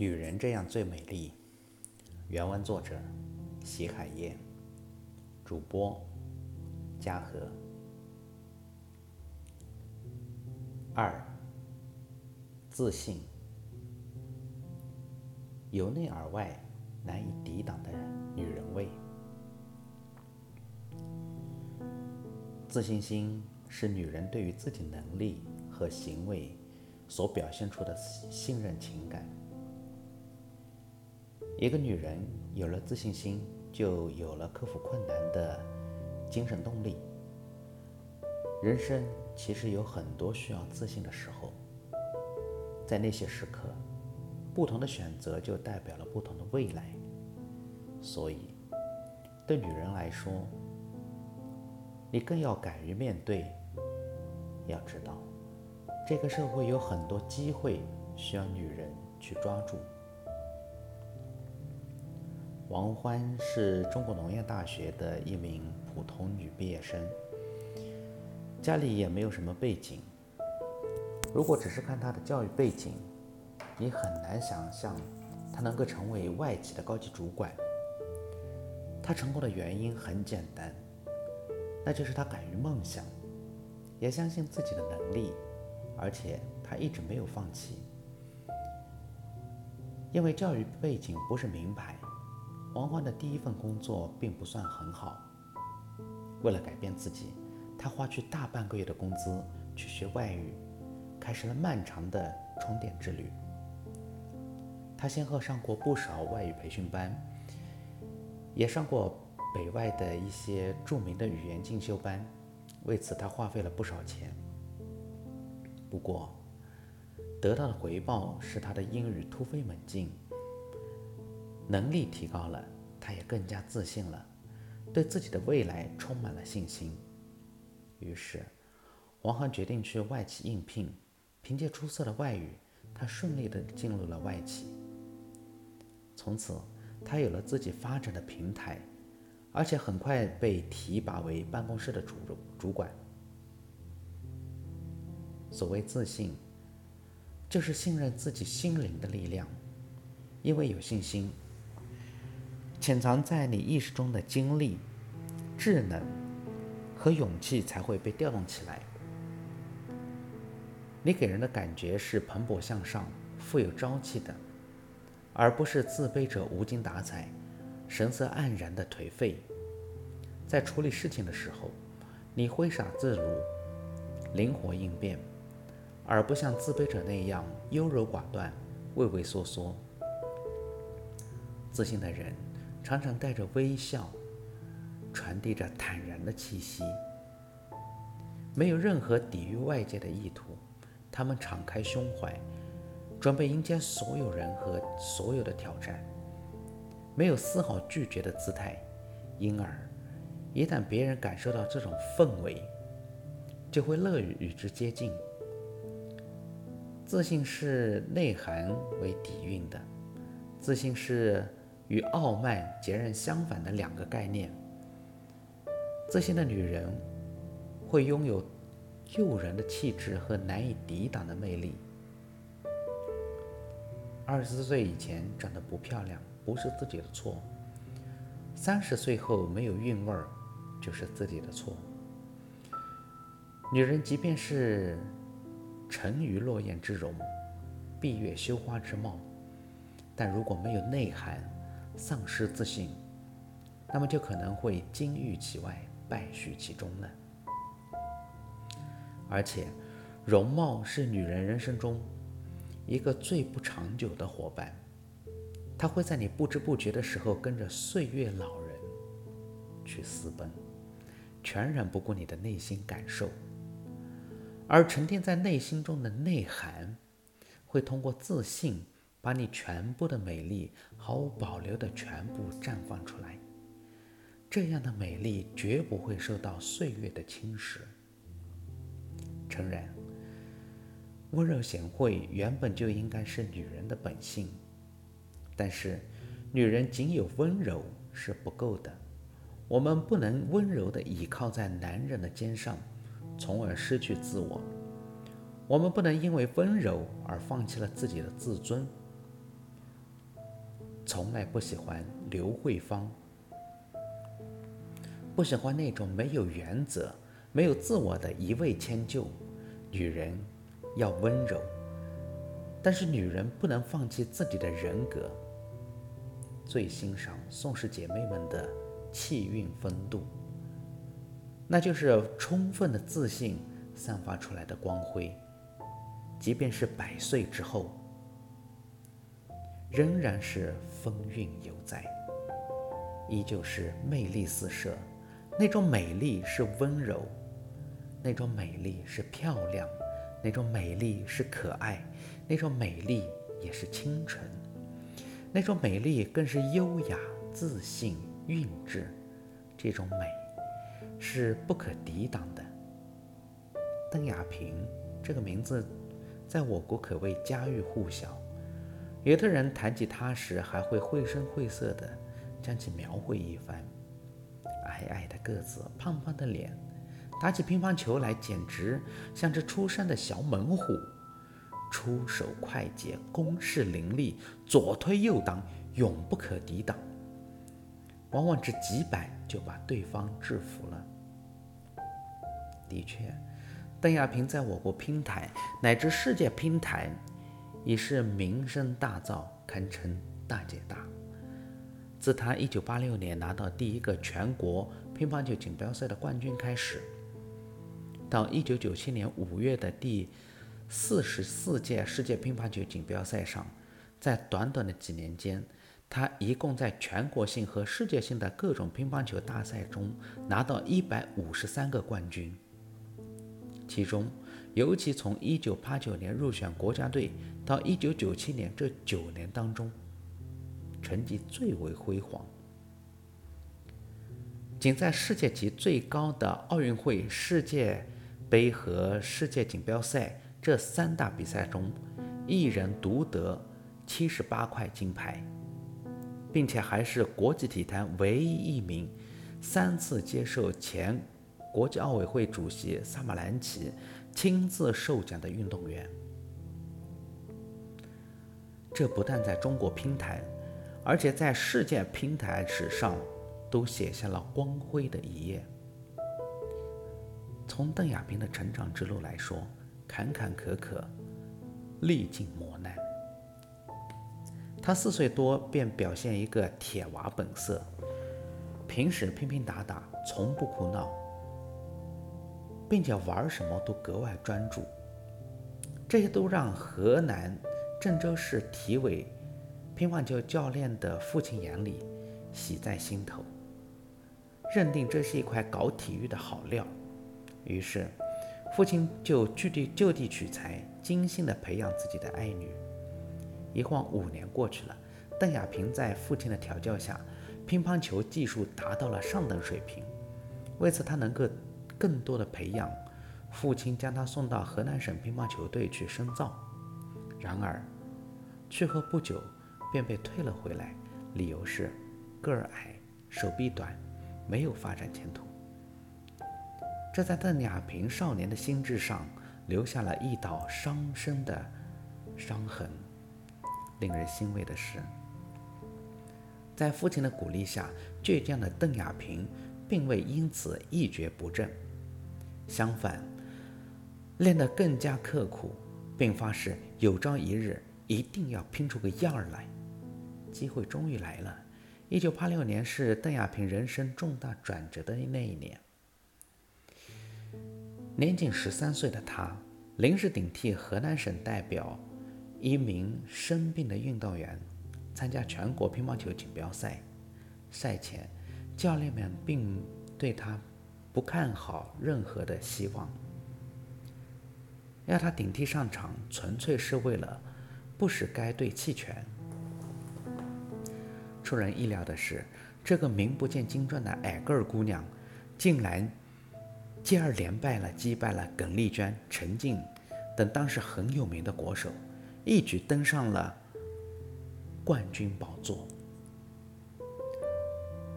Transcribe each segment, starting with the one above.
女人这样最美丽。原文作者：席海燕，主播：嘉禾。二、自信，由内而外难以抵挡的女人味。自信心是女人对于自己能力和行为。所表现出的信任情感。一个女人有了自信心，就有了克服困难的精神动力。人生其实有很多需要自信的时候，在那些时刻，不同的选择就代表了不同的未来。所以，对女人来说，你更要敢于面对。要知道。这个社会有很多机会需要女人去抓住。王欢是中国农业大学的一名普通女毕业生，家里也没有什么背景。如果只是看她的教育背景，你很难想象她能够成为外企的高级主管。她成功的原因很简单，那就是她敢于梦想，也相信自己的能力。而且他一直没有放弃，因为教育背景不是名牌，王欢的第一份工作并不算很好。为了改变自己，他花去大半个月的工资去学外语，开始了漫长的充电之旅。他先后上过不少外语培训班，也上过北外的一些著名的语言进修班，为此他花费了不少钱。不过，得到的回报是他的英语突飞猛进，能力提高了，他也更加自信了，对自己的未来充满了信心。于是，王涵决定去外企应聘。凭借出色的外语，他顺利地进入了外企。从此，他有了自己发展的平台，而且很快被提拔为办公室的主主管。所谓自信，就是信任自己心灵的力量。因为有信心，潜藏在你意识中的精力、智能和勇气才会被调动起来。你给人的感觉是蓬勃向上、富有朝气的，而不是自卑者无精打采、神色黯然的颓废。在处理事情的时候，你挥洒自如，灵活应变。而不像自卑者那样优柔寡断、畏畏缩缩。自信的人常常带着微笑，传递着坦然的气息，没有任何抵御外界的意图。他们敞开胸怀，准备迎接所有人和所有的挑战，没有丝毫拒绝的姿态。因而，一旦别人感受到这种氛围，就会乐于与之接近。自信是内涵为底蕴的，自信是与傲慢截然相反的两个概念。自信的女人会拥有诱人的气质和难以抵挡的魅力。二十岁以前长得不漂亮不是自己的错，三十岁后没有韵味儿就是自己的错。女人即便是。沉鱼落雁之容，闭月羞花之貌，但如果没有内涵，丧失自信，那么就可能会金玉其外，败絮其中了。而且，容貌是女人人生中一个最不长久的伙伴，它会在你不知不觉的时候跟着岁月老人去私奔，全然不顾你的内心感受。而沉淀在内心中的内涵，会通过自信，把你全部的美丽毫无保留的全部绽放出来。这样的美丽绝不会受到岁月的侵蚀。诚然，温柔贤惠原本就应该是女人的本性，但是，女人仅有温柔是不够的。我们不能温柔地倚靠在男人的肩上。从而失去自我。我们不能因为温柔而放弃了自己的自尊。从来不喜欢刘慧芳，不喜欢那种没有原则、没有自我的一味迁就。女人要温柔，但是女人不能放弃自己的人格。最欣赏宋氏姐妹们的气韵风度，那就是充分的自信散发出来的光辉，即便是百岁之后。仍然是风韵犹在，依旧是魅力四射。那种美丽是温柔，那种美丽是漂亮，那种美丽是可爱，那种美丽也是清纯，那种美丽更是优雅、自信、韵致。这种美是不可抵挡的。邓亚萍这个名字，在我国可谓家喻户晓。有的人谈起他时，还会绘声绘色地将其描绘一番。矮矮的个子，胖胖的脸，打起乒乓球来简直像只出山的小猛虎，出手快捷，攻势凌厉，左推右挡，永不可抵挡。往往只几板就把对方制服了。的确，邓亚萍在我国乒坛乃至世界乒坛。已是名声大噪，堪称大姐大。自她1986年拿到第一个全国乒乓球锦标赛的冠军开始，到1997年5月的第四十四届世界乒乓球锦标赛上，在短短的几年间，她一共在全国性和世界性的各种乒乓球大赛中拿到153个冠军，其中。尤其从1989年入选国家队到1997年这九年当中，成绩最为辉煌。仅在世界级最高的奥运会、世界杯和世界锦标赛这三大比赛中，一人独得78块金牌，并且还是国际体坛唯一一名三次接受前国际奥委会主席萨马兰奇。亲自授奖的运动员，这不但在中国乒坛，而且在世界乒坛史上都写下了光辉的一页。从邓亚萍的成长之路来说，坎坎坷坷，历尽磨难。她四岁多便表现一个铁娃本色，平时拼拼打打，从不哭闹。并且玩什么都格外专注，这些都让河南郑州市体委乒乓球教练的父亲眼里喜在心头，认定这是一块搞体育的好料。于是，父亲就据地就地取材，精心地培养自己的爱女。一晃五年过去了，邓亚萍在父亲的调教下，乒乓球技术达到了上等水平。为此，他能够。更多的培养，父亲将他送到河南省乒乓球队去深造，然而去后不久便被退了回来，理由是个儿矮、手臂短，没有发展前途。这在邓亚萍少年的心智上留下了一道伤深的伤痕。令人欣慰的是，在父亲的鼓励下，倔强的邓亚萍并未因此一蹶不振。相反，练得更加刻苦，并发誓有朝一日一定要拼出个样儿来。机会终于来了。一九八六年是邓亚萍人生重大转折的那一年。年仅十三岁的他，临时顶替河南省代表一名生病的运动员，参加全国乒乓球锦标赛。赛前，教练们并对他。不看好任何的希望，要他顶替上场，纯粹是为了不使该队弃权。出人意料的是，这个名不见经传的矮个儿姑娘，竟然接二连败了击败了耿丽娟、陈静等当时很有名的国手，一举登上了冠军宝座。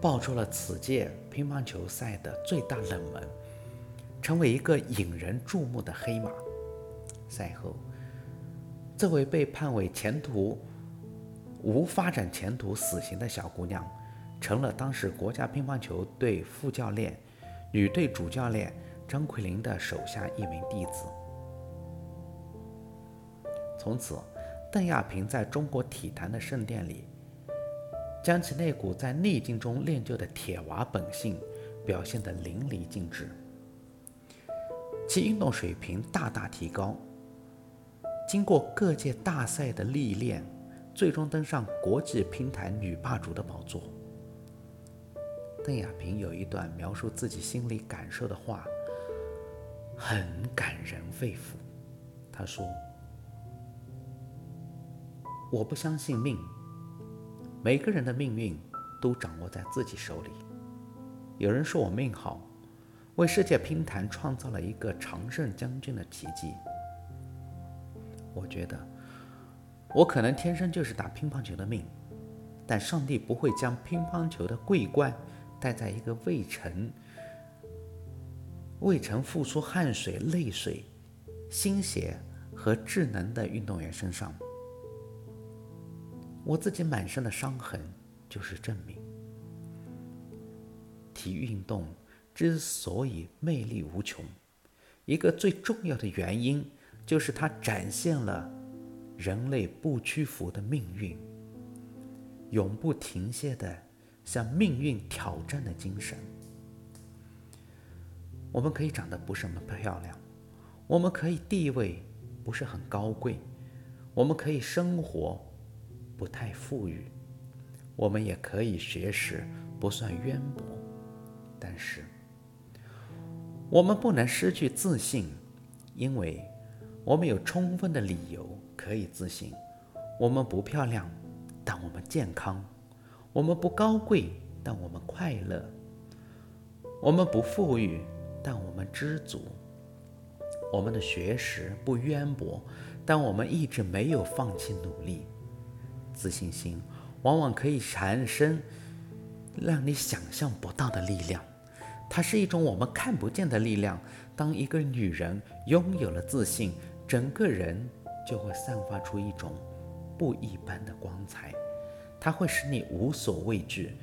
爆出了此届乒乓球赛的最大冷门，成为一个引人注目的黑马。赛后，这位被判为前途无发展前途死刑的小姑娘，成了当时国家乒乓球队副教练、女队主教练张奎林的手下一名弟子。从此，邓亚萍在中国体坛的圣殿里，将其那股在逆境中练就的铁娃本性表现得淋漓尽致，其运动水平大大提高。经过各界大赛的历练。最终登上国际乒坛女霸主的宝座。邓亚萍有一段描述自己心里感受的话，很感人肺腑。她说：“我不相信命，每个人的命运都掌握在自己手里。有人说我命好，为世界乒坛创造了一个常胜将军的奇迹。我觉得。”我可能天生就是打乒乓球的命，但上帝不会将乒乓球的桂冠戴在一个未曾、未曾付出汗水、泪水、心血和智能的运动员身上。我自己满身的伤痕就是证明。体育运动之所以魅力无穷，一个最重要的原因就是它展现了。人类不屈服的命运，永不停歇的向命运挑战的精神。我们可以长得不是那么漂亮，我们可以地位不是很高贵，我们可以生活不太富裕，我们也可以学识不算渊博，但是我们不能失去自信，因为我们有充分的理由。可以自信，我们不漂亮，但我们健康；我们不高贵，但我们快乐；我们不富裕，但我们知足；我们的学识不渊博，但我们一直没有放弃努力。自信心往往可以产生让你想象不到的力量，它是一种我们看不见的力量。当一个女人拥有了自信，整个人。就会散发出一种不一般的光彩，它会使你无所畏惧，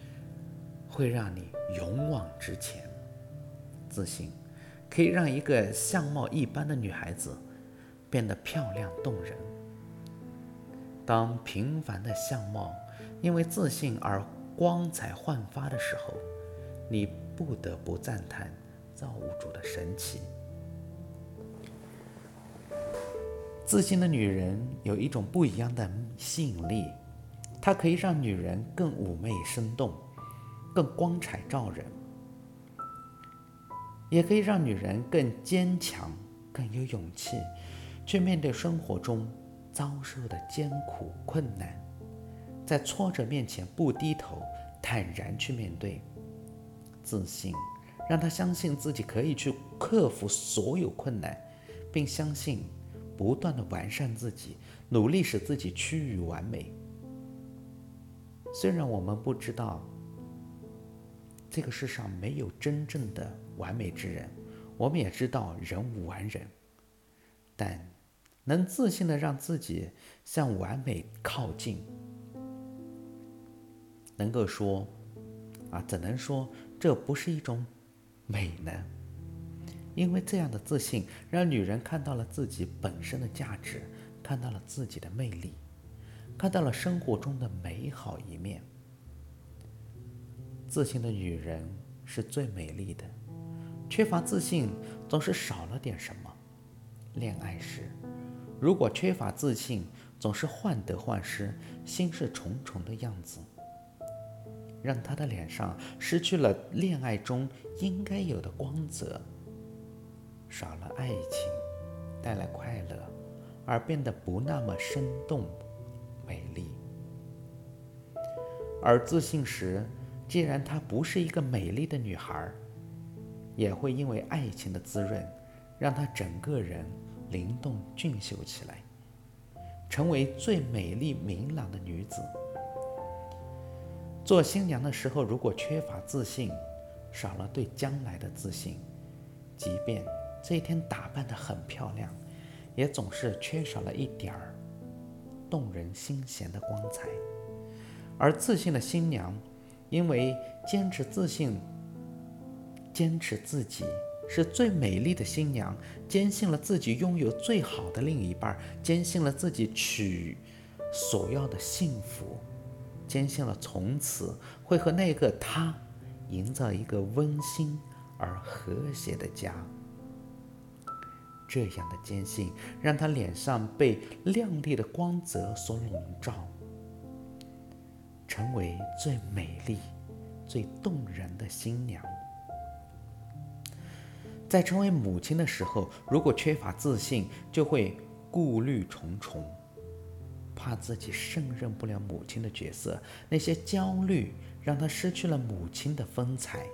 会让你勇往直前。自信可以让一个相貌一般的女孩子变得漂亮动人。当平凡的相貌因为自信而光彩焕发的时候，你不得不赞叹造物主的神奇。自信的女人有一种不一样的吸引力，它可以让女人更妩媚生动，更光彩照人，也可以让女人更坚强、更有勇气，去面对生活中遭受的艰苦困难，在挫折面前不低头，坦然去面对。自信让她相信自己可以去克服所有困难，并相信。不断的完善自己，努力使自己趋于完美。虽然我们不知道这个世上没有真正的完美之人，我们也知道人无完人，但能自信的让自己向完美靠近，能够说啊，怎能说这不是一种美呢？因为这样的自信，让女人看到了自己本身的价值，看到了自己的魅力，看到了生活中的美好一面。自信的女人是最美丽的，缺乏自信总是少了点什么。恋爱时，如果缺乏自信，总是患得患失、心事重重的样子，让她的脸上失去了恋爱中应该有的光泽。少了爱情带来快乐，而变得不那么生动、美丽。而自信时，既然她不是一个美丽的女孩，也会因为爱情的滋润，让她整个人灵动俊秀起来，成为最美丽明朗的女子。做新娘的时候，如果缺乏自信，少了对将来的自信，即便。这一天打扮得很漂亮，也总是缺少了一点儿动人心弦的光彩。而自信的新娘，因为坚持自信，坚持自己是最美丽的新娘，坚信了自己拥有最好的另一半，坚信了自己娶所要的幸福，坚信了从此会和那个他营造一个温馨而和谐的家。这样的坚信，让她脸上被亮丽的光泽所笼罩，成为最美丽、最动人的新娘。在成为母亲的时候，如果缺乏自信，就会顾虑重重，怕自己胜任不了母亲的角色。那些焦虑让她失去了母亲的风采，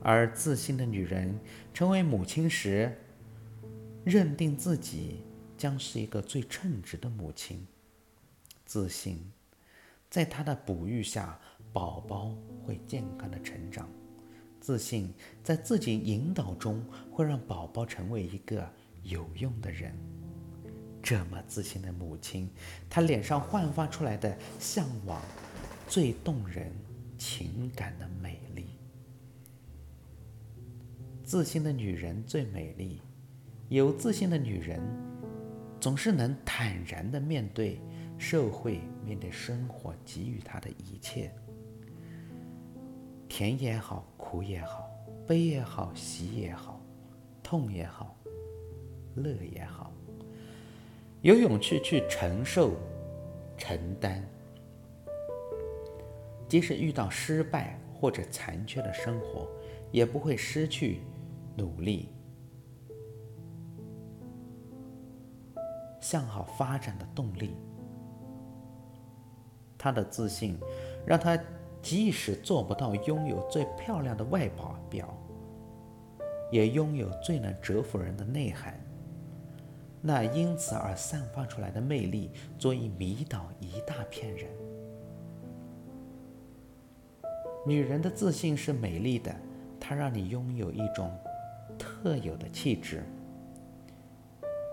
而自信的女人成为母亲时，认定自己将是一个最称职的母亲，自信，在她的哺育下，宝宝会健康的成长；自信在自己引导中，会让宝宝成为一个有用的人。这么自信的母亲，她脸上焕发出来的向往，最动人情感的美丽。自信的女人最美丽。有自信的女人，总是能坦然地面对社会，面对生活给予她的一切，甜也好，苦也好，悲也好，喜也好，痛也好，乐也好，有勇气去承受、承担，即使遇到失败或者残缺的生活，也不会失去努力。向好发展的动力。他的自信，让他即使做不到拥有最漂亮的外表，也拥有最能折服人的内涵。那因此而散发出来的魅力，足以迷倒一大片人。女人的自信是美丽的，她让你拥有一种特有的气质。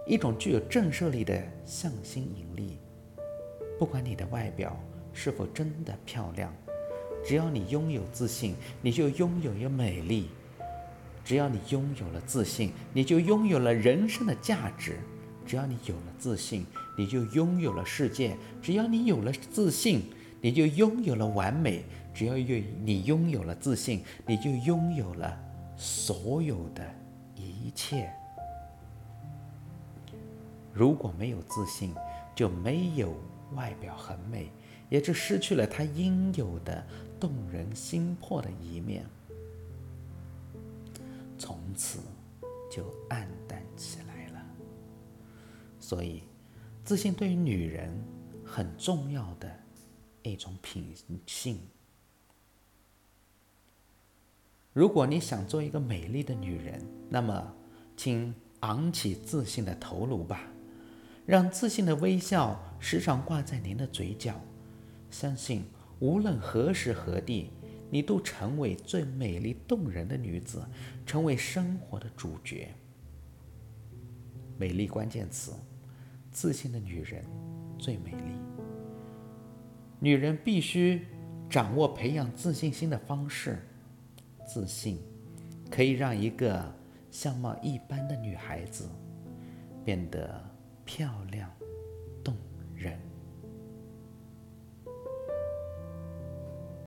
一种具有震慑力的向心引力。不管你的外表是否真的漂亮，只要你拥有自信，你就拥有了美丽；只要你拥有了自信，你就拥有了人生的价值；只要你有了自信，你就拥有了世界；只要你有了自信，你就拥有了完美；只要有你拥有了自信，你就拥有了所有的一切。如果没有自信，就没有外表很美，也就失去了她应有的动人心魄的一面，从此就黯淡起来了。所以，自信对于女人很重要的一种品性。如果你想做一个美丽的女人，那么，请昂起自信的头颅吧。让自信的微笑时常挂在您的嘴角，相信无论何时何地，你都成为最美丽动人的女子，成为生活的主角。美丽关键词：自信的女人最美丽。女人必须掌握培养自信心的方式。自信可以让一个相貌一般的女孩子变得。漂亮。